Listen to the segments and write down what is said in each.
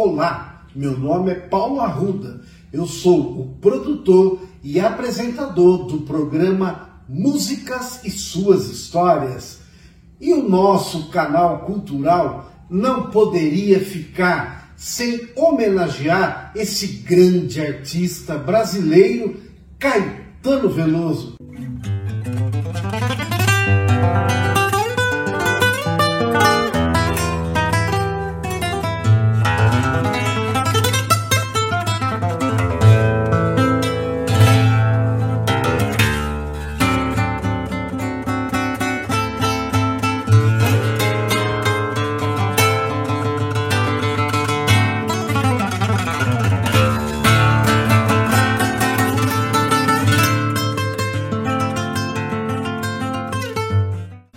Olá, meu nome é Paulo Arruda. Eu sou o produtor e apresentador do programa Músicas e Suas Histórias. E o nosso canal cultural não poderia ficar sem homenagear esse grande artista brasileiro, Caetano Veloso.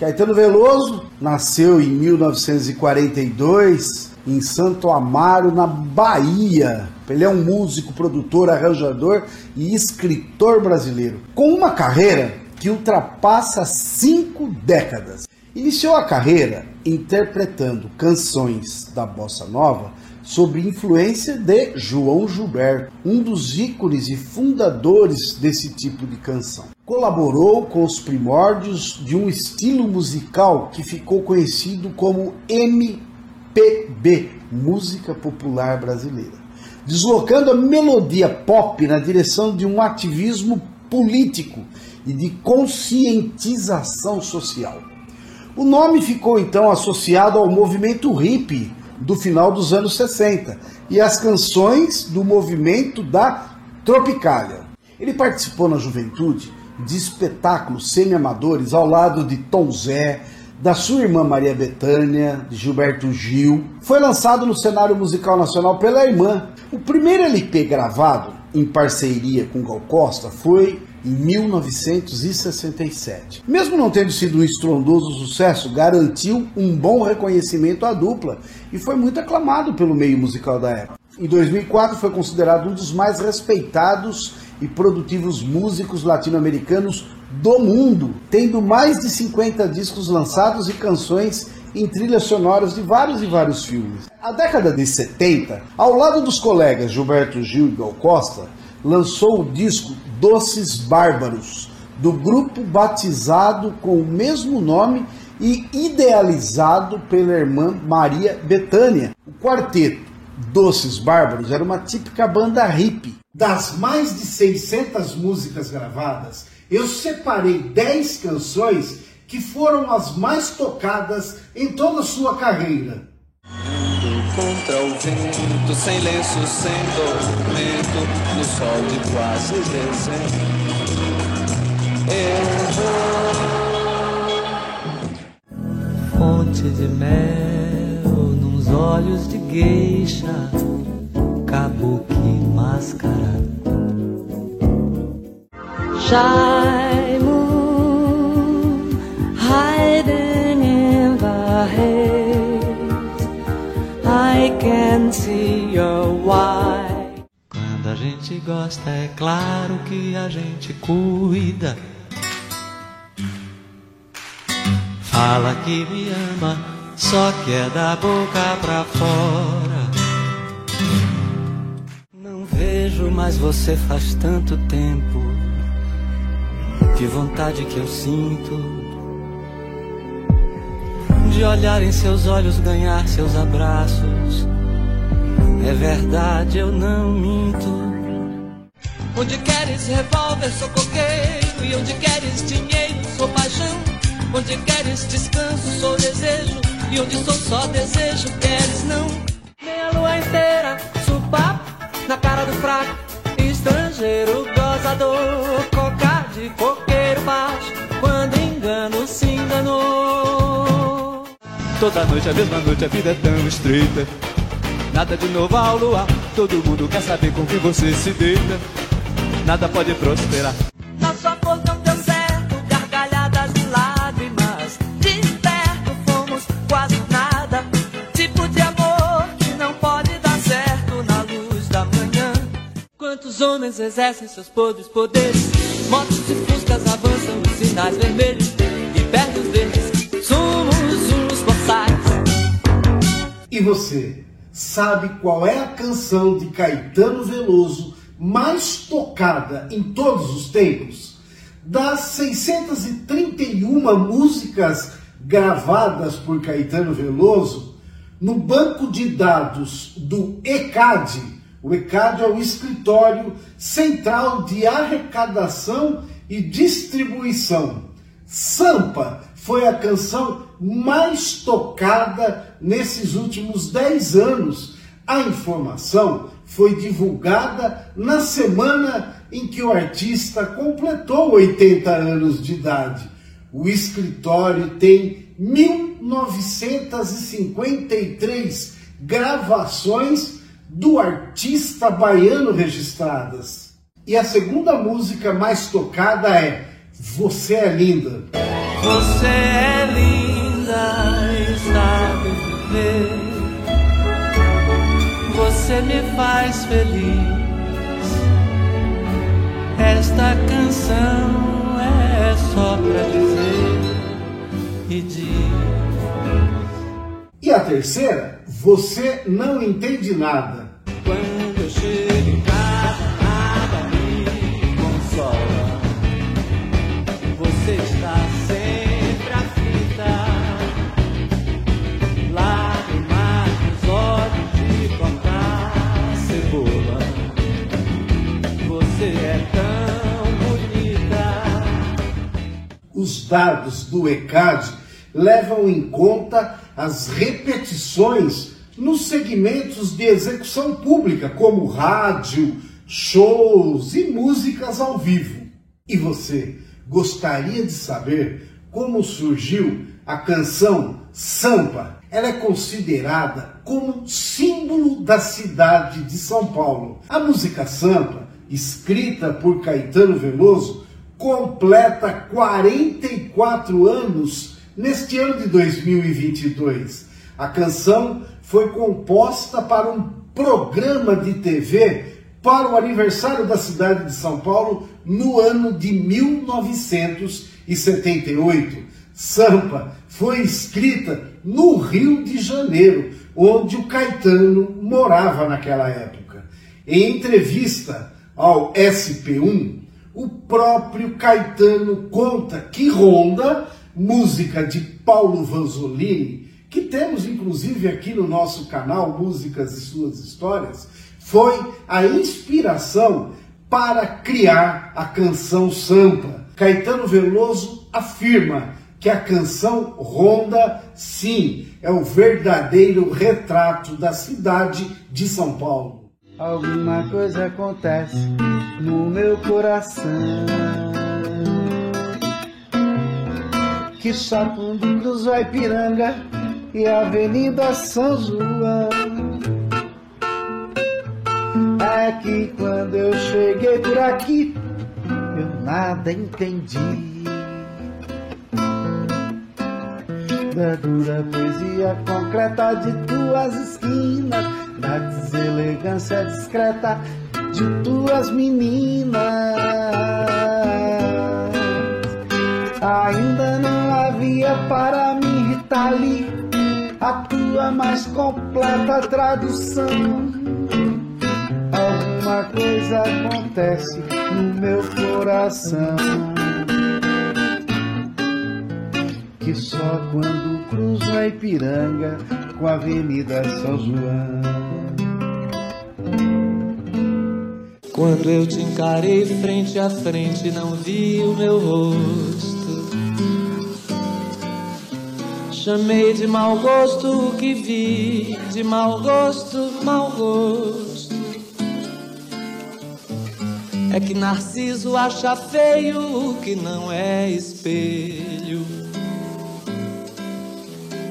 Caetano Veloso nasceu em 1942 em Santo Amaro, na Bahia. Ele é um músico, produtor, arranjador e escritor brasileiro, com uma carreira que ultrapassa cinco décadas. Iniciou a carreira interpretando canções da bossa nova sob influência de João Gilberto, um dos ícones e fundadores desse tipo de canção. Colaborou com os primórdios de um estilo musical que ficou conhecido como MPB, música popular brasileira, deslocando a melodia pop na direção de um ativismo político e de conscientização social. O nome ficou então associado ao movimento hippie do final dos anos 60 e as canções do movimento da Tropicália. Ele participou na juventude de espetáculos semi-amadores ao lado de Tom Zé, da sua irmã Maria Bethânia, de Gilberto Gil. Foi lançado no cenário musical nacional pela irmã. O primeiro LP gravado em parceria com Gal Costa foi em 1967. Mesmo não tendo sido um estrondoso sucesso, garantiu um bom reconhecimento à dupla e foi muito aclamado pelo meio musical da época. Em 2004 foi considerado um dos mais respeitados e produtivos músicos latino-americanos do mundo, tendo mais de 50 discos lançados e canções em trilhas sonoras de vários e vários filmes. A década de 70, ao lado dos colegas Gilberto Gil e Gal Costa, lançou o disco Doces Bárbaros, do grupo batizado com o mesmo nome e idealizado pela irmã Maria Bethânia. O quarteto Doces Bárbaros era uma típica banda hippie. Das mais de 600 músicas gravadas, eu separei 10 canções que foram as mais tocadas em toda a sua carreira contra o vento, sem lenço, sem documento, no sol de quase dezembro. Eu vou. Fonte de mel olhos de gueixa, kabuki máscara. Shy hiding in the haze. I can see your why. Quando a gente gosta, é claro que a gente cuida. Fala que me ama, só que é da boca pra fora. Não vejo mais você faz tanto tempo. Que vontade que eu sinto de olhar em seus olhos, ganhar seus abraços. É verdade, eu não minto. Onde queres revólver, sou coqueiro. E onde queres dinheiro, sou paixão. Onde queres descanso, sou desejo. E onde sou só desejo, queres não. Meia lua inteira, supapo na cara do fraco. Estrangeiro, gozador, cocar de coqueiro baixo. Quando engano se enganou. Toda noite a mesma noite, a vida é tão estreita. Nada de novo ao luar, todo mundo quer saber com quem você se deita. Nada pode prosperar. Homens exercem seus podres poderes? Motos e fuscas avançam, sinais vermelhos e perdem os verdes. Somos e você? sabe qual é a canção de Caetano Veloso mais tocada em todos os tempos? Das 631 músicas gravadas por Caetano Veloso, no banco de dados do ECAD, o ECAD é o Escritório Central de Arrecadação e Distribuição. Sampa foi a canção mais tocada nesses últimos 10 anos. A informação foi divulgada na semana em que o artista completou 80 anos de idade. O escritório tem 1953 gravações do artista baiano registradas. E a segunda música mais tocada é Você é Linda. Você é linda e sabe viver. Você me faz feliz. Esta canção é só pra dizer e diz. E a terceira, Você Não Entende Nada. Dados do ECAD levam em conta as repetições nos segmentos de execução pública, como rádio, shows e músicas ao vivo. E você gostaria de saber como surgiu a canção Sampa? Ela é considerada como símbolo da cidade de São Paulo. A música Sampa, escrita por Caetano Veloso, completa 44 anos neste ano de 2022. A canção foi composta para um programa de TV para o aniversário da cidade de São Paulo no ano de 1978. Sampa foi escrita no Rio de Janeiro, onde o Caetano morava naquela época. Em entrevista ao SP1, o próprio Caetano conta que Ronda, música de Paulo Vanzolini, que temos inclusive aqui no nosso canal Músicas e Suas Histórias, foi a inspiração para criar a canção Sampa. Caetano Veloso afirma que a canção Ronda, sim, é o verdadeiro retrato da cidade de São Paulo. Alguma coisa acontece no meu coração. Que só quando cruzou a Ipiranga e Avenida São João. É que quando eu cheguei por aqui, eu nada entendi. Da dura poesia concreta de tuas esquinas, da deselegância discreta de tuas meninas. Ainda não havia para mim, Rita Lee, a tua mais completa tradução. Alguma coisa acontece no meu coração. Que só quando cruzo a Ipiranga com a Avenida São João. Quando eu te encarei frente a frente, não vi o meu rosto. Chamei de mau gosto o que vi, de mau gosto, mau gosto. É que Narciso acha feio o que não é espelho.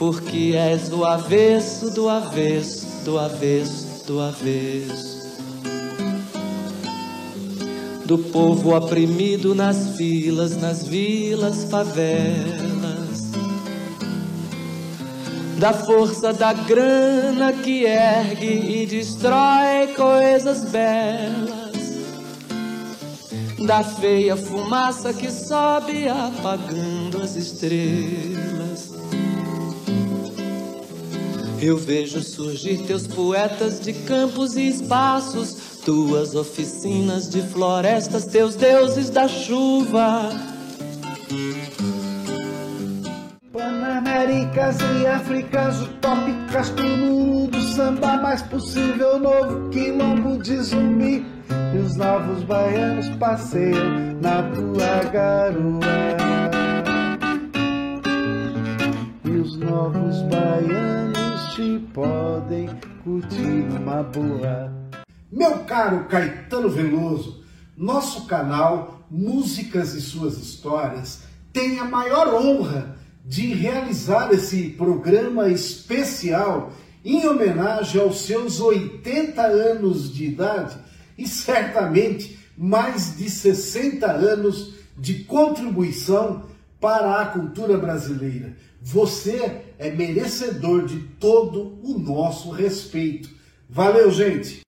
porque és o avesso do avesso, do avesso, do avesso. Do povo oprimido nas filas, nas vilas, favelas. Da força da grana que ergue e destrói coisas belas da feia fumaça que sobe apagando as estrelas. Eu vejo surgir teus poetas de campos e espaços, tuas oficinas de florestas, teus deuses da chuva. Panaméricas e Áfricas utópicas, túmulo do samba mais possível, novo quilombo de zumbi. E os novos baianos passeiam na tua garoa. E os novos baianos te podem curtir uma boa. Meu caro Caetano Veloso, nosso canal Músicas e Suas Histórias tem a maior honra de realizar esse programa especial em homenagem aos seus 80 anos de idade e certamente mais de 60 anos de contribuição para a cultura brasileira. Você é merecedor de todo o nosso respeito. Valeu, gente!